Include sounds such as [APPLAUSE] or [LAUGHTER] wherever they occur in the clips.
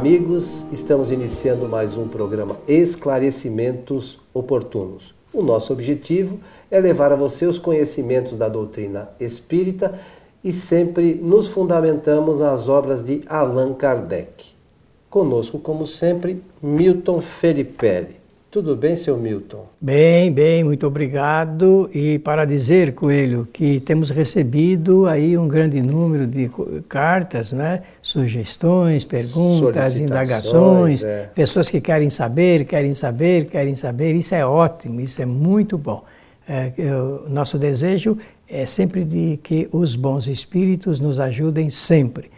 amigos, estamos iniciando mais um programa Esclarecimentos Oportunos. O nosso objetivo é levar a você os conhecimentos da doutrina espírita e sempre nos fundamentamos nas obras de Allan Kardec. Conosco, como sempre, Milton Felipe. Tudo bem, seu Milton? Bem, bem, muito obrigado. E para dizer, Coelho, que temos recebido aí um grande número de cartas, né? sugestões, perguntas, indagações, é. pessoas que querem saber, querem saber, querem saber. Isso é ótimo, isso é muito bom. É, eu, nosso desejo é sempre de que os bons espíritos nos ajudem sempre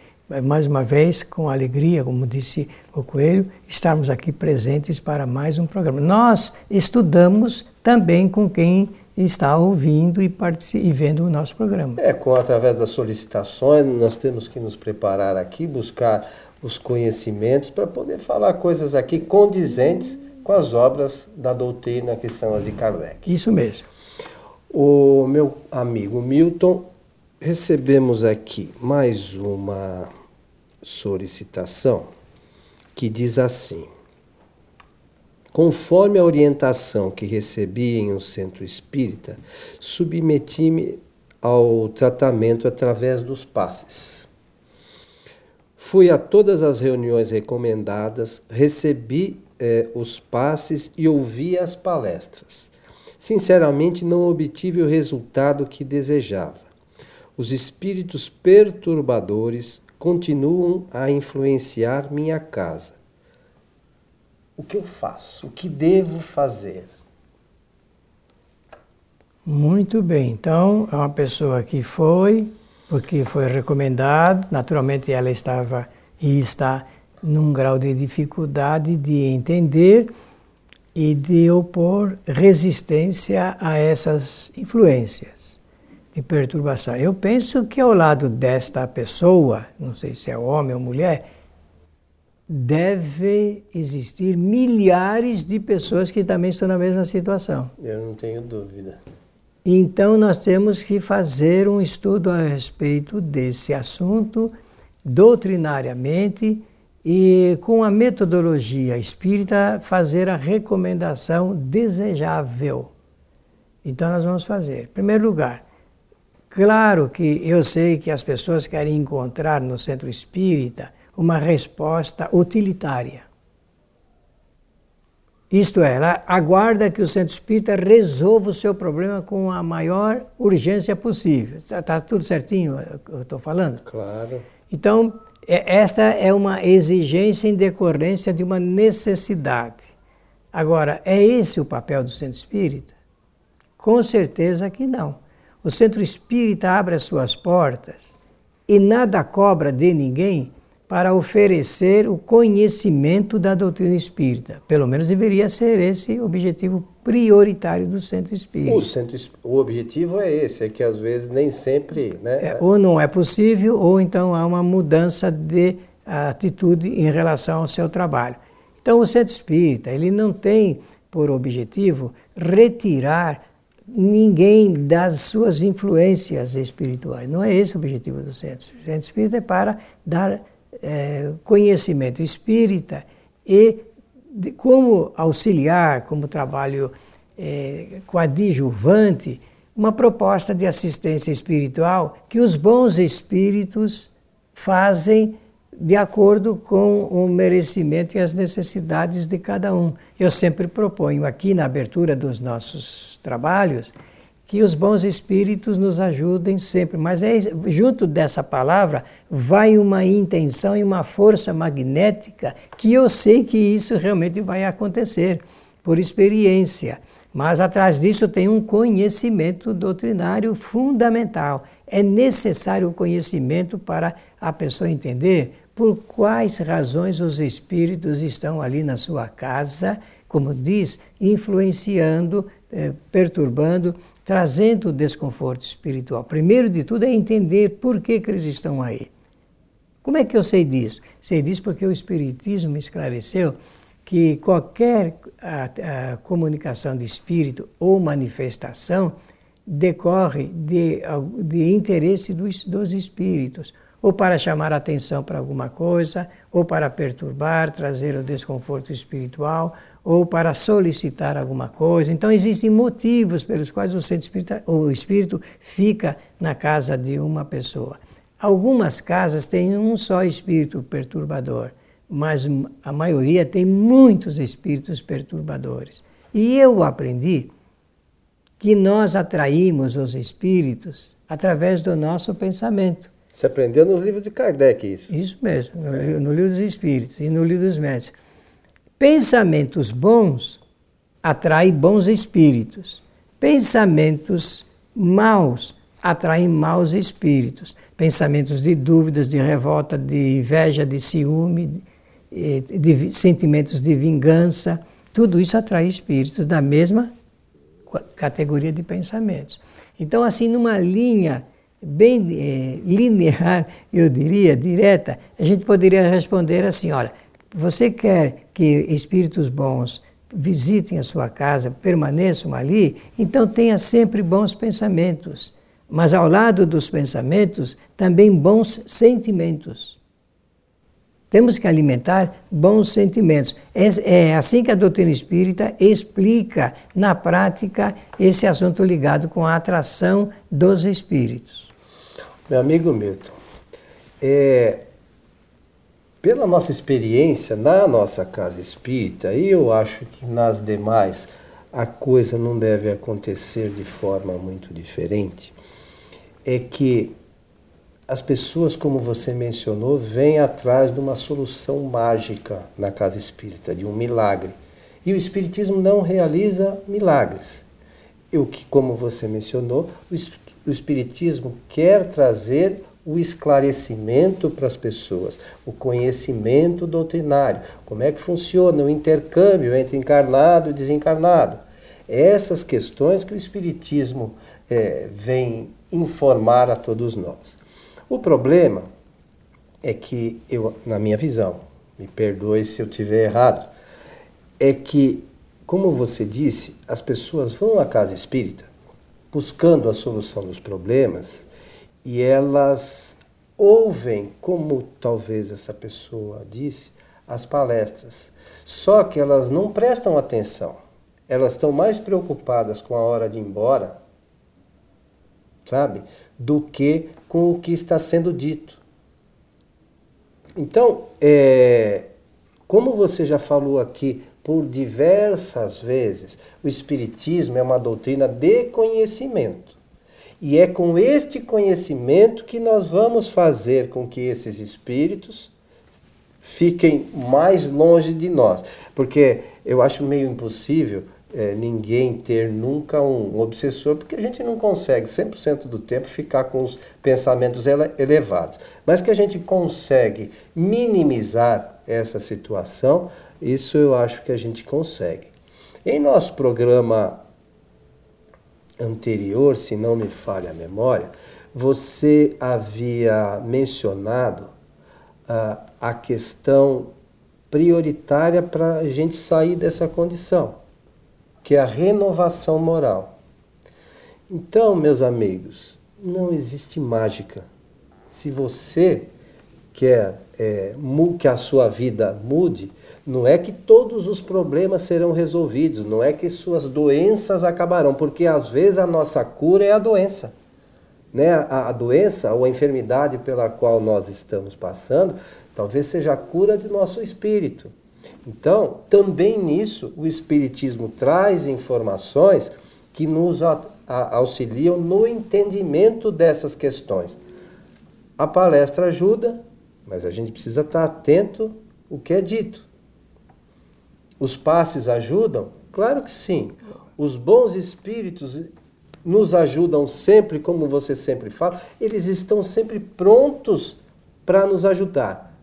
mais uma vez, com alegria, como disse o Coelho, estarmos aqui presentes para mais um programa. Nós estudamos também com quem está ouvindo e, e vendo o nosso programa. É, com através das solicitações, nós temos que nos preparar aqui, buscar os conhecimentos para poder falar coisas aqui condizentes com as obras da doutrina que são as de Kardec. Isso mesmo. O meu amigo Milton, recebemos aqui mais uma solicitação que diz assim: Conforme a orientação que recebi em um centro espírita, submeti-me ao tratamento através dos passes. Fui a todas as reuniões recomendadas, recebi eh, os passes e ouvi as palestras. Sinceramente, não obtive o resultado que desejava. Os espíritos perturbadores continuam a influenciar minha casa. O que eu faço? O que devo fazer? Muito bem. Então, é uma pessoa que foi, porque foi recomendado, naturalmente ela estava e está num grau de dificuldade de entender e de opor resistência a essas influências de perturbação. Eu penso que ao lado desta pessoa, não sei se é homem ou mulher, deve existir milhares de pessoas que também estão na mesma situação. Eu não tenho dúvida. Então nós temos que fazer um estudo a respeito desse assunto doutrinariamente e com a metodologia espírita fazer a recomendação desejável. Então nós vamos fazer. Em primeiro lugar, Claro que eu sei que as pessoas querem encontrar no centro espírita uma resposta utilitária. Isto é, ela aguarda que o centro espírita resolva o seu problema com a maior urgência possível. Está tá tudo certinho eu estou falando? Claro. Então, é, esta é uma exigência em decorrência de uma necessidade. Agora, é esse o papel do centro espírita? Com certeza que não. O centro espírita abre as suas portas e nada cobra de ninguém para oferecer o conhecimento da doutrina espírita. Pelo menos deveria ser esse o objetivo prioritário do centro espírita. O, centro, o objetivo é esse, é que às vezes nem sempre. Né? É, ou não é possível, ou então há uma mudança de atitude em relação ao seu trabalho. Então, o centro espírita ele não tem por objetivo retirar ninguém das suas influências espirituais. Não é esse o objetivo do centro. O centro espírita é para dar é, conhecimento espírita e de, como auxiliar, como trabalho é, coadjuvante, uma proposta de assistência espiritual que os bons espíritos fazem de acordo com o merecimento e as necessidades de cada um. Eu sempre proponho aqui na abertura dos nossos trabalhos que os bons espíritos nos ajudem sempre, mas é, junto dessa palavra vai uma intenção e uma força magnética que eu sei que isso realmente vai acontecer por experiência. Mas atrás disso tem um conhecimento doutrinário fundamental. É necessário o conhecimento para a pessoa entender por quais razões os espíritos estão ali na sua casa, como diz, influenciando, eh, perturbando, trazendo desconforto espiritual. Primeiro de tudo é entender por que, que eles estão aí. Como é que eu sei disso? Sei disso porque o Espiritismo esclareceu que qualquer a, a comunicação de espírito ou manifestação decorre de, de interesse dos, dos espíritos ou para chamar atenção para alguma coisa, ou para perturbar, trazer o desconforto espiritual, ou para solicitar alguma coisa. Então existem motivos pelos quais o, espírita, o espírito fica na casa de uma pessoa. Algumas casas têm um só espírito perturbador, mas a maioria tem muitos espíritos perturbadores. E eu aprendi que nós atraímos os espíritos através do nosso pensamento. Você aprendeu nos livros de Kardec isso? Isso mesmo, no, é. no livro dos Espíritos e no livro dos Médicos. Pensamentos bons atraem bons espíritos. Pensamentos maus atraem maus espíritos. Pensamentos de dúvidas, de revolta, de inveja, de ciúme, de, de sentimentos de vingança, tudo isso atrai espíritos da mesma categoria de pensamentos. Então, assim, numa linha bem é, linear, eu diria, direta, a gente poderia responder assim: olha, você quer que espíritos bons visitem a sua casa, permaneçam ali, então tenha sempre bons pensamentos. Mas ao lado dos pensamentos, também bons sentimentos. Temos que alimentar bons sentimentos. É, é assim que a doutrina espírita explica, na prática, esse assunto ligado com a atração dos espíritos. Meu amigo Milton, é, pela nossa experiência na nossa casa espírita, e eu acho que nas demais a coisa não deve acontecer de forma muito diferente, é que as pessoas, como você mencionou, vêm atrás de uma solução mágica na casa espírita, de um milagre. E o espiritismo não realiza milagres. O que, como você mencionou, o espiritismo quer trazer o esclarecimento para as pessoas, o conhecimento doutrinário, como é que funciona o intercâmbio entre encarnado e desencarnado. Essas questões que o Espiritismo é, vem informar a todos nós. O problema é que, eu, na minha visão, me perdoe se eu estiver errado, é que, como você disse, as pessoas vão à casa espírita buscando a solução dos problemas e elas ouvem, como talvez essa pessoa disse, as palestras. Só que elas não prestam atenção. Elas estão mais preocupadas com a hora de ir embora, sabe? Do que com o que está sendo dito. Então, é, como você já falou aqui por diversas vezes, o Espiritismo é uma doutrina de conhecimento. E é com este conhecimento que nós vamos fazer com que esses espíritos fiquem mais longe de nós. Porque eu acho meio impossível é, ninguém ter nunca um obsessor, porque a gente não consegue 100% do tempo ficar com os pensamentos ele elevados. Mas que a gente consegue minimizar essa situação, isso eu acho que a gente consegue. Em nosso programa anterior, se não me falha a memória, você havia mencionado uh, a questão prioritária para a gente sair dessa condição que é a renovação moral. Então, meus amigos, não existe mágica. Se você quer é, que a sua vida mude, não é que todos os problemas serão resolvidos, não é que suas doenças acabarão, porque às vezes a nossa cura é a doença. Né? A, a doença ou a enfermidade pela qual nós estamos passando, talvez seja a cura de nosso espírito. Então, também nisso, o Espiritismo traz informações que nos auxiliam no entendimento dessas questões. A palestra ajuda, mas a gente precisa estar atento o que é dito. Os passes ajudam? Claro que sim. Os bons espíritos nos ajudam sempre, como você sempre fala, eles estão sempre prontos para nos ajudar.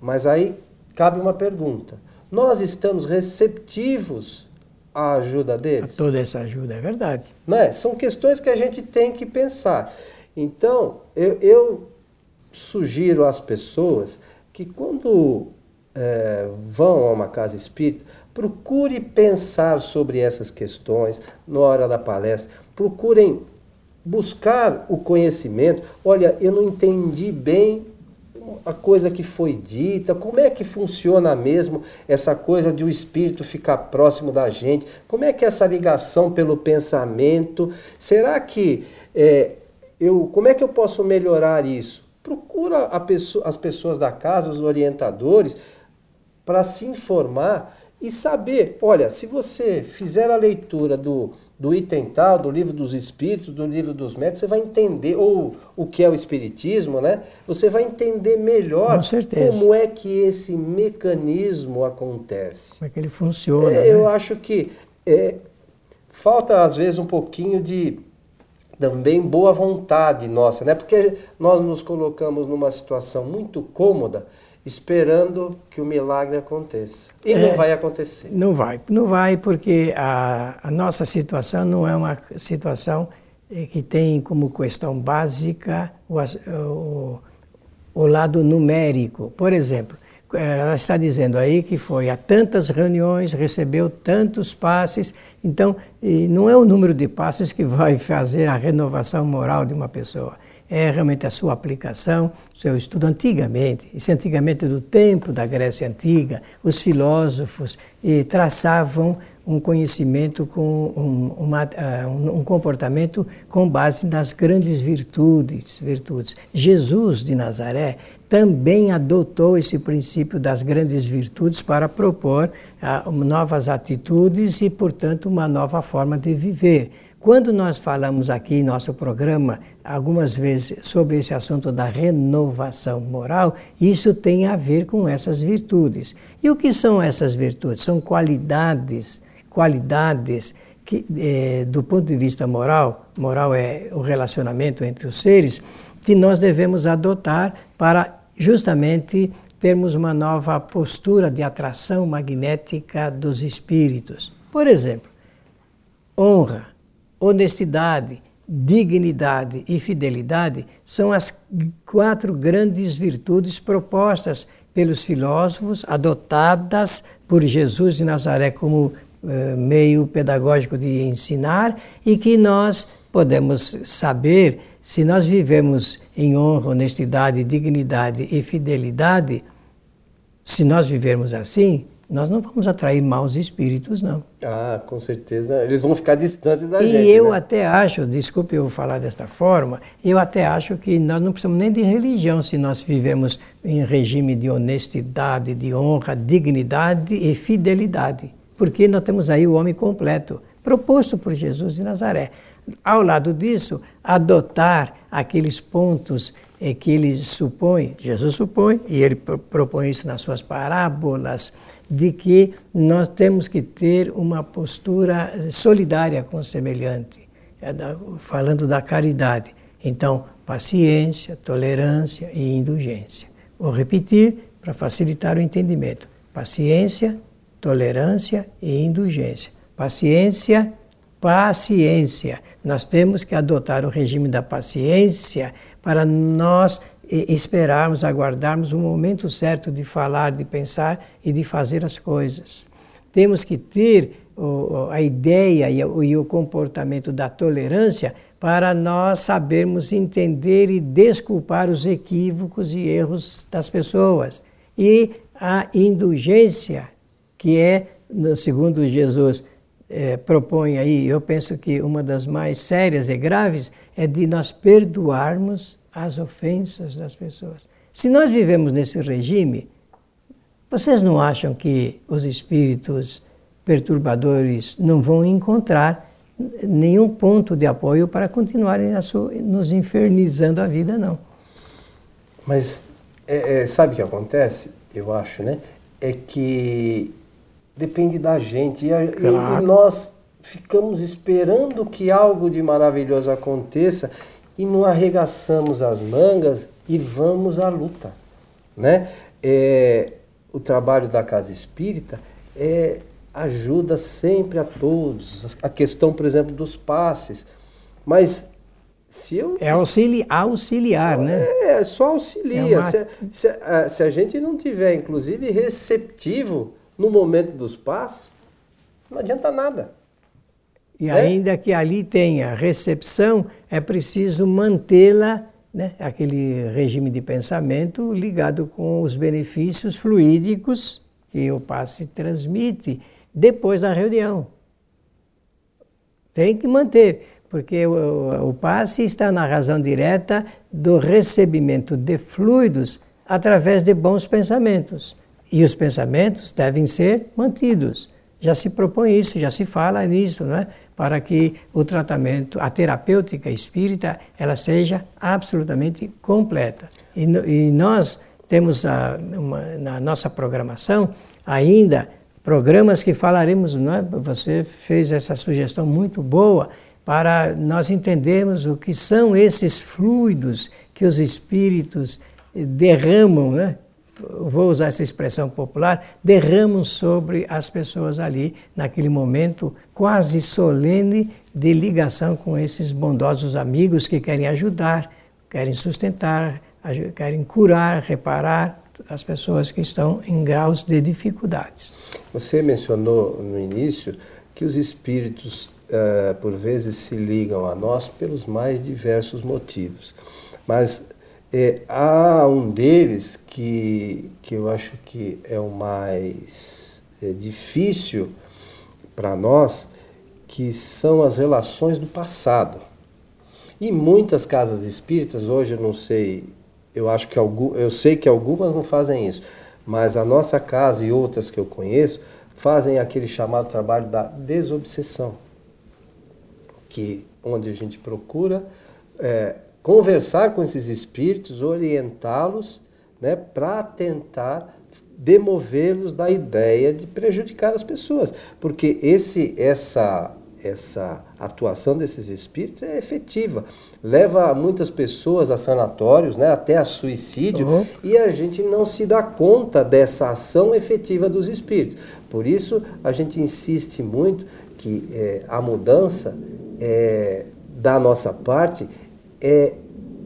Mas aí cabe uma pergunta: nós estamos receptivos à ajuda deles? A toda essa ajuda, é verdade. Não é? São questões que a gente tem que pensar. Então, eu, eu sugiro às pessoas que quando é, vão a uma casa espírita, procure pensar sobre essas questões na hora da palestra, procurem buscar o conhecimento. Olha, eu não entendi bem a coisa que foi dita? Como é que funciona mesmo essa coisa de o espírito ficar próximo da gente? Como é que é essa ligação pelo pensamento? Será que é, eu, como é que eu posso melhorar isso? Procura pessoa, as pessoas da casa, os orientadores, para se informar e saber, olha, se você fizer a leitura do, do item tal, do livro dos espíritos, do livro dos médicos, você vai entender, ou o que é o espiritismo, né? Você vai entender melhor como é que esse mecanismo acontece. Como é que ele funciona. É, né? Eu acho que é, falta, às vezes, um pouquinho de também boa vontade nossa, né? Porque nós nos colocamos numa situação muito cômoda esperando que o milagre aconteça. E é, não vai acontecer. Não vai, não vai porque a, a nossa situação não é uma situação eh, que tem como questão básica o, o, o lado numérico. Por exemplo, ela está dizendo aí que foi a tantas reuniões, recebeu tantos passes. Então, não é o número de passes que vai [LAUGHS] fazer a renovação moral de uma pessoa é realmente a sua aplicação, seu estudo antigamente, isso antigamente do tempo da Grécia Antiga, os filósofos eh, traçavam um conhecimento com um, uma, uh, um, comportamento com base nas grandes virtudes, virtudes. Jesus de Nazaré também adotou esse princípio das grandes virtudes para propor uh, novas atitudes e, portanto, uma nova forma de viver. Quando nós falamos aqui em nosso programa algumas vezes sobre esse assunto da renovação moral, isso tem a ver com essas virtudes. E o que são essas virtudes? São qualidades, qualidades que, é, do ponto de vista moral, moral é o relacionamento entre os seres, que nós devemos adotar para justamente termos uma nova postura de atração magnética dos espíritos. Por exemplo, honra honestidade, dignidade e fidelidade são as quatro grandes virtudes propostas pelos filósofos, adotadas por Jesus de Nazaré como eh, meio pedagógico de ensinar e que nós podemos saber se nós vivemos em honra, honestidade, dignidade e fidelidade, se nós vivermos assim, nós não vamos atrair maus espíritos, não. Ah, com certeza. Eles vão ficar distantes da e gente. E eu né? até acho, desculpe eu falar desta forma, eu até acho que nós não precisamos nem de religião se nós vivemos em regime de honestidade, de honra, dignidade e fidelidade. Porque nós temos aí o homem completo, proposto por Jesus de Nazaré. Ao lado disso, adotar aqueles pontos eh, que ele supõe, Jesus supõe, e ele propõe isso nas suas parábolas, de que nós temos que ter uma postura solidária com o semelhante, é falando da caridade. Então, paciência, tolerância e indulgência. Vou repetir para facilitar o entendimento: paciência, tolerância e indulgência. Paciência, paciência. Nós temos que adotar o regime da paciência para nós esperarmos, aguardarmos o momento certo de falar, de pensar e de fazer as coisas. Temos que ter a ideia e o comportamento da tolerância para nós sabermos entender e desculpar os equívocos e erros das pessoas. E a indulgência, que é, segundo Jesus é, propõe aí, eu penso que uma das mais sérias e graves é de nós perdoarmos as ofensas das pessoas. Se nós vivemos nesse regime, vocês não acham que os espíritos perturbadores não vão encontrar nenhum ponto de apoio para continuarem nos infernizando a vida, não? Mas é, é, sabe o que acontece? Eu acho, né? É que depende da gente e, a, claro. e nós ficamos esperando que algo de maravilhoso aconteça e não arregaçamos as mangas e vamos à luta. Né? É, o trabalho da Casa Espírita é, ajuda sempre a todos. A questão, por exemplo, dos passes. Mas se eu. É auxili auxiliar, né? É, só auxilia. É uma... se, se, se a gente não tiver, inclusive, receptivo no momento dos passes, não adianta nada. E é? ainda que ali tenha recepção, é preciso mantê-la né, aquele regime de pensamento ligado com os benefícios fluídicos que o passe transmite depois da reunião. Tem que manter, porque o, o passe está na razão direta do recebimento de fluidos através de bons pensamentos. E os pensamentos devem ser mantidos. Já se propõe isso, já se fala nisso, não é? para que o tratamento, a terapêutica espírita, ela seja absolutamente completa. E, e nós temos a, uma, na nossa programação ainda programas que falaremos, não é? você fez essa sugestão muito boa, para nós entendermos o que são esses fluidos que os espíritos derramam, né? Vou usar essa expressão popular, derramam sobre as pessoas ali, naquele momento quase solene de ligação com esses bondosos amigos que querem ajudar, querem sustentar, querem curar, reparar as pessoas que estão em graus de dificuldades. Você mencionou no início que os espíritos, uh, por vezes, se ligam a nós pelos mais diversos motivos. Mas é, há um deles que, que eu acho que é o mais é, difícil para nós, que são as relações do passado. E muitas casas espíritas, hoje eu não sei, eu acho que algum, eu sei que algumas não fazem isso, mas a nossa casa e outras que eu conheço fazem aquele chamado trabalho da desobsessão, que onde a gente procura é, conversar com esses espíritos, orientá-los, né, para tentar demovê-los da ideia de prejudicar as pessoas, porque esse essa essa atuação desses espíritos é efetiva, leva muitas pessoas a sanatórios, né, até a suicídio, uhum. e a gente não se dá conta dessa ação efetiva dos espíritos. Por isso a gente insiste muito que é, a mudança é, da nossa parte é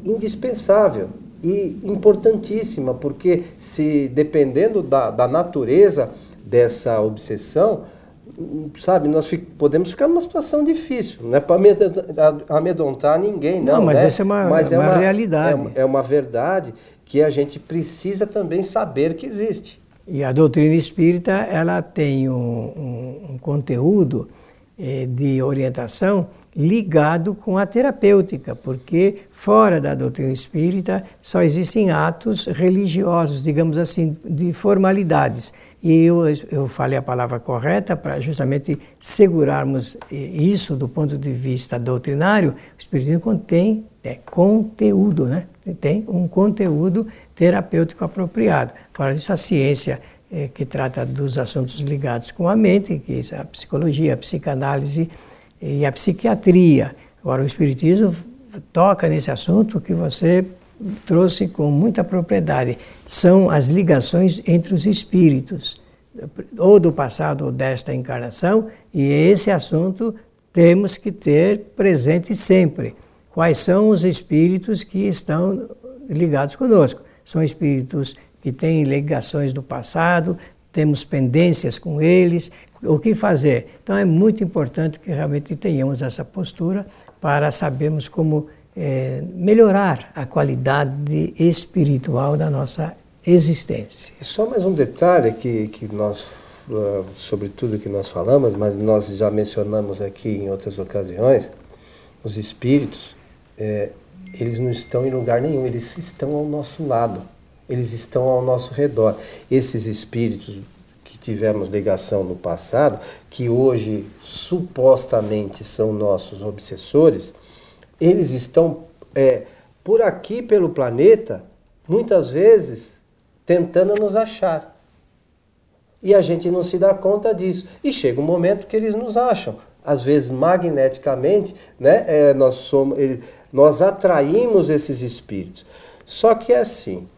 indispensável e importantíssima, porque se dependendo da, da natureza dessa obsessão, sabe, nós fic, podemos ficar numa situação difícil, não é para amedrontar ninguém, não. Não, mas né? essa é uma, mas é uma, uma realidade. É, é, uma verdade que a gente precisa também saber que existe. E a doutrina espírita, ela tem um, um, um conteúdo eh, de orientação ligado com a terapêutica, porque fora da doutrina espírita só existem atos religiosos, digamos assim, de formalidades. E eu, eu falei a palavra correta para justamente segurarmos isso do ponto de vista doutrinário. O Espiritismo contém é, conteúdo, né? tem um conteúdo terapêutico apropriado. Fora disso, a ciência é, que trata dos assuntos ligados com a mente, que é a psicologia, a psicanálise, e a psiquiatria. Agora, o Espiritismo toca nesse assunto que você trouxe com muita propriedade. São as ligações entre os espíritos, ou do passado ou desta encarnação, e esse assunto temos que ter presente sempre. Quais são os espíritos que estão ligados conosco? São espíritos que têm ligações do passado, temos pendências com eles, o que fazer. Então é muito importante que realmente tenhamos essa postura para sabermos como é, melhorar a qualidade espiritual da nossa existência. E só mais um detalhe que, que nós, ah, sobre tudo que nós falamos, mas nós já mencionamos aqui em outras ocasiões, os espíritos, é, eles não estão em lugar nenhum, eles estão ao nosso lado, eles estão ao nosso redor. Esses espíritos tivemos ligação no passado, que hoje supostamente são nossos obsessores, eles estão é, por aqui pelo planeta, muitas vezes tentando nos achar. E a gente não se dá conta disso. E chega um momento que eles nos acham. Às vezes, magneticamente, né, é, nós, somos, ele, nós atraímos esses espíritos. Só que é assim: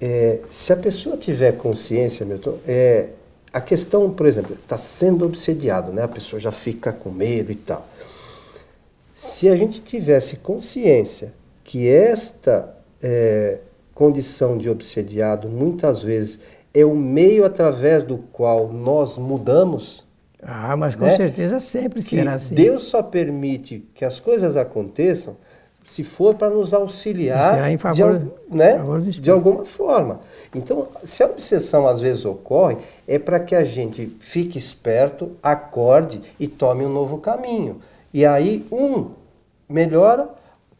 é, se a pessoa tiver consciência, Milton, é, a questão, por exemplo, está sendo obsediado, né? a pessoa já fica com medo e tal. Se a gente tivesse consciência que esta é, condição de obsediado muitas vezes é o meio através do qual nós mudamos. Ah, mas com né? certeza sempre será assim. Deus só permite que as coisas aconteçam se for para nos auxiliar favor, de, né, de alguma forma. Então, se a obsessão às vezes ocorre, é para que a gente fique esperto, acorde e tome um novo caminho. E aí, um melhora,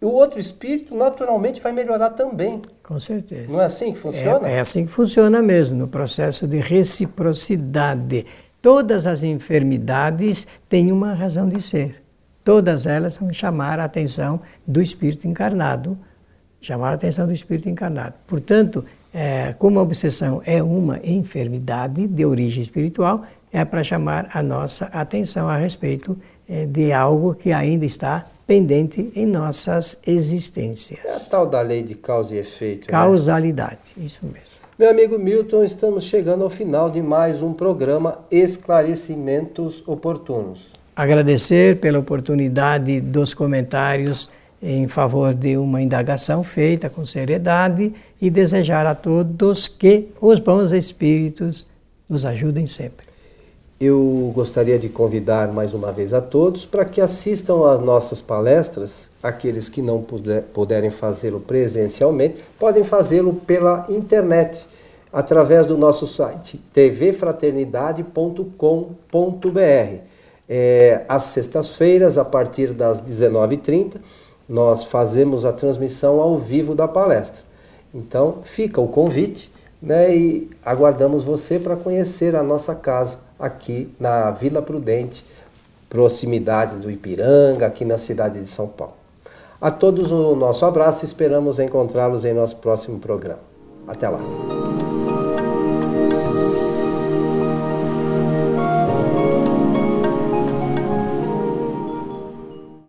o outro espírito naturalmente vai melhorar também. Com certeza. Não é assim que funciona? É, é assim que funciona mesmo, no processo de reciprocidade. Todas as enfermidades têm uma razão de ser. Todas elas vão chamar a atenção do espírito encarnado. Chamar a atenção do espírito encarnado. Portanto, é, como a obsessão é uma enfermidade de origem espiritual, é para chamar a nossa atenção a respeito é, de algo que ainda está pendente em nossas existências. É a tal da lei de causa e efeito. Né? Causalidade, né? isso mesmo. Meu amigo Milton, estamos chegando ao final de mais um programa Esclarecimentos Oportunos. Agradecer pela oportunidade dos comentários em favor de uma indagação feita com seriedade e desejar a todos que os bons espíritos nos ajudem sempre. Eu gostaria de convidar mais uma vez a todos para que assistam às nossas palestras. Aqueles que não puder, puderem fazê-lo presencialmente, podem fazê-lo pela internet, através do nosso site tvfraternidade.com.br. É, às sextas-feiras, a partir das 19h30, nós fazemos a transmissão ao vivo da palestra. Então, fica o convite né, e aguardamos você para conhecer a nossa casa aqui na Vila Prudente, proximidade do Ipiranga, aqui na cidade de São Paulo. A todos o nosso abraço e esperamos encontrá-los em nosso próximo programa. Até lá.